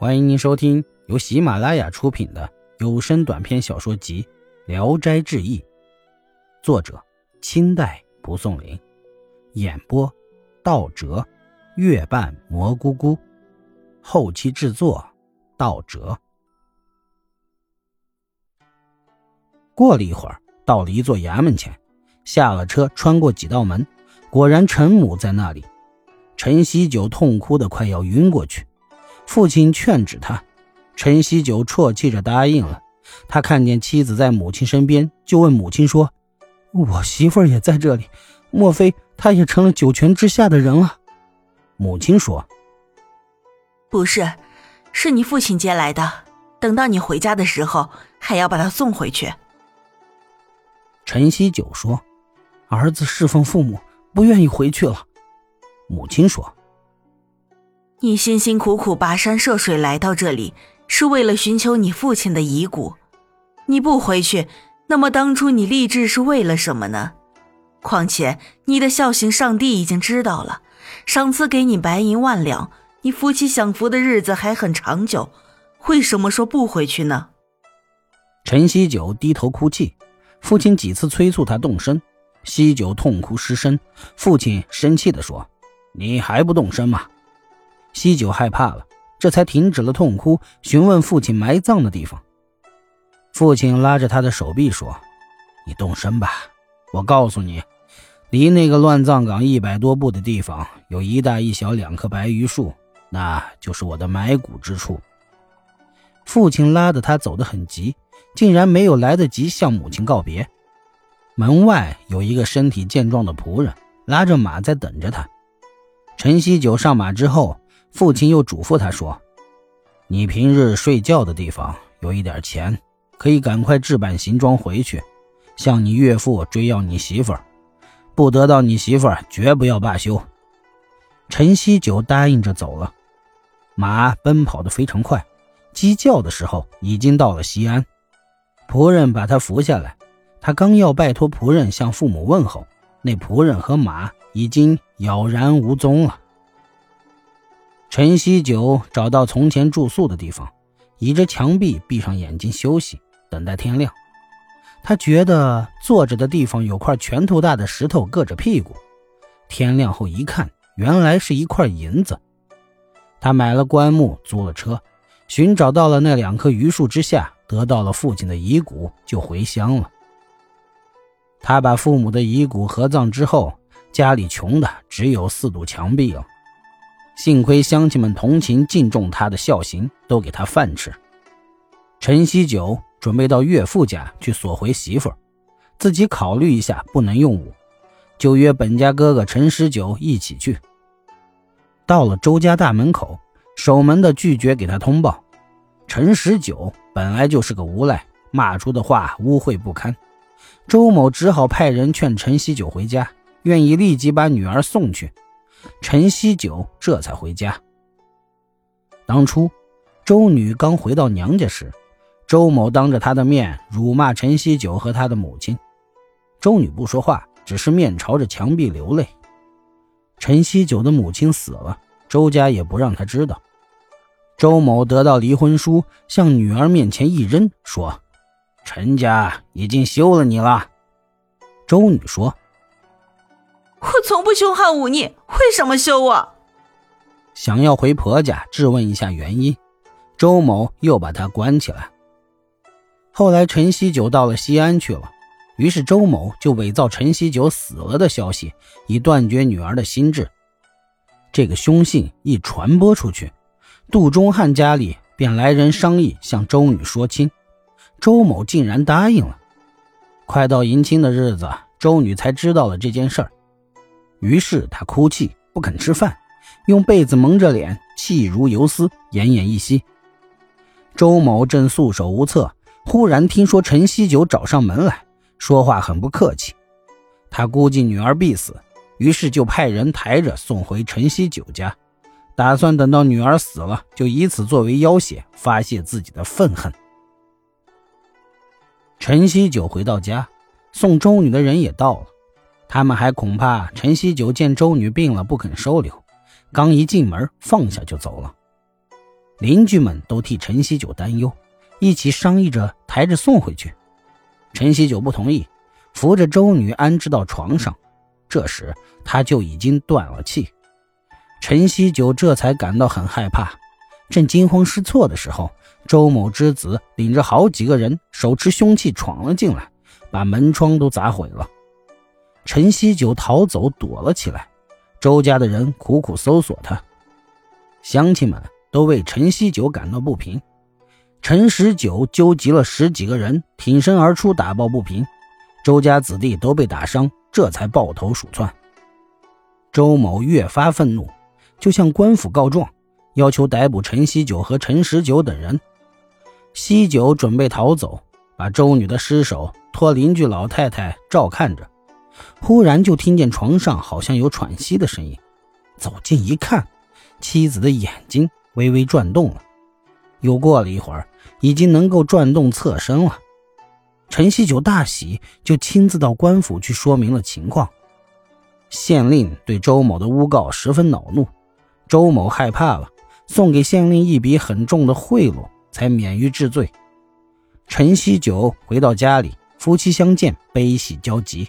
欢迎您收听由喜马拉雅出品的有声短篇小说集《聊斋志异》，作者清代蒲松龄，演播道哲、月半蘑菇菇，后期制作道哲。过了一会儿，到了一座衙门前，下了车，穿过几道门，果然陈母在那里。陈锡九痛哭的快要晕过去。父亲劝止他，陈锡九啜泣着答应了。他看见妻子在母亲身边，就问母亲说：“我媳妇儿也在这里，莫非她也成了九泉之下的人了？”母亲说：“不是，是你父亲接来的。等到你回家的时候，还要把他送回去。”陈锡九说：“儿子侍奉父母，不愿意回去了。”母亲说。你辛辛苦苦跋山涉水来到这里，是为了寻求你父亲的遗骨。你不回去，那么当初你立志是为了什么呢？况且你的孝行，上帝已经知道了，赏赐给你白银万两，你夫妻享福的日子还很长久。为什么说不回去呢？陈锡九低头哭泣，父亲几次催促他动身，锡九痛哭失声。父亲生气地说：“你还不动身吗？”西九害怕了，这才停止了痛哭，询问父亲埋葬的地方。父亲拉着他的手臂说：“你动身吧，我告诉你，离那个乱葬岗一百多步的地方，有一大一小两棵白榆树，那就是我的埋骨之处。”父亲拉着他走得很急，竟然没有来得及向母亲告别。门外有一个身体健壮的仆人，拉着马在等着他。陈锡九上马之后。父亲又嘱咐他说：“你平日睡觉的地方有一点钱，可以赶快置办行装回去，向你岳父追要你媳妇儿。不得到你媳妇儿，绝不要罢休。”陈锡九答应着走了。马奔跑得非常快，鸡叫的时候已经到了西安。仆人把他扶下来，他刚要拜托仆人向父母问候，那仆人和马已经杳然无踪了。陈锡九找到从前住宿的地方，倚着墙壁，闭上眼睛休息，等待天亮。他觉得坐着的地方有块拳头大的石头硌着屁股。天亮后一看，原来是一块银子。他买了棺木，租了车，寻找到了那两棵榆树之下，得到了父亲的遗骨，就回乡了。他把父母的遗骨合葬之后，家里穷的只有四堵墙壁了。幸亏乡亲们同情敬重他的孝行，都给他饭吃。陈锡九准备到岳父家去索回媳妇，自己考虑一下不能用武，就约本家哥哥陈十九一起去。到了周家大门口，守门的拒绝给他通报。陈十九本来就是个无赖，骂出的话污秽不堪。周某只好派人劝陈锡九回家，愿意立即把女儿送去。陈锡九这才回家。当初，周女刚回到娘家时，周某当着她的面辱骂陈锡九和他的母亲。周女不说话，只是面朝着墙壁流泪。陈锡九的母亲死了，周家也不让他知道。周某得到离婚书，向女儿面前一扔，说：“陈家已经休了你了。”周女说。从不凶悍忤逆，为什么休我？想要回婆家质问一下原因，周某又把他关起来。后来陈锡九到了西安去了，于是周某就伪造陈锡九死了的消息，以断绝女儿的心智。这个凶信一传播出去，杜忠汉家里便来人商议向周女说亲，周某竟然答应了。快到迎亲的日子，周女才知道了这件事儿。于是他哭泣，不肯吃饭，用被子蒙着脸，气如游丝，奄奄一息。周某正束手无策，忽然听说陈锡九找上门来，说话很不客气。他估计女儿必死，于是就派人抬着送回陈锡九家，打算等到女儿死了，就以此作为要挟，发泄自己的愤恨。陈锡九回到家，送周女的人也到了。他们还恐怕陈锡九见周女病了不肯收留，刚一进门放下就走了。邻居们都替陈锡九担忧，一起商议着抬着送回去。陈锡九不同意，扶着周女安置到床上。这时他就已经断了气。陈锡九这才感到很害怕，正惊慌失措的时候，周某之子领着好几个人，手持凶器闯了进来，把门窗都砸毁了。陈锡九逃走躲了起来，周家的人苦苦搜索他，乡亲们。都为陈锡九感到不平，陈十九纠集了十几个人挺身而出打抱不平，周家子弟都被打伤，这才抱头鼠窜。周某越发愤怒，就向官府告状，要求逮捕陈锡九和陈十九等人。锡九准备逃走，把周女的尸首托邻居老太太照看着，忽然就听见床上好像有喘息的声音，走近一看，妻子的眼睛。微微转动了，又过了一会儿，已经能够转动侧身了。陈锡九大喜，就亲自到官府去说明了情况。县令对周某的诬告十分恼怒，周某害怕了，送给县令一笔很重的贿赂，才免于治罪。陈锡九回到家里，夫妻相见，悲喜交集。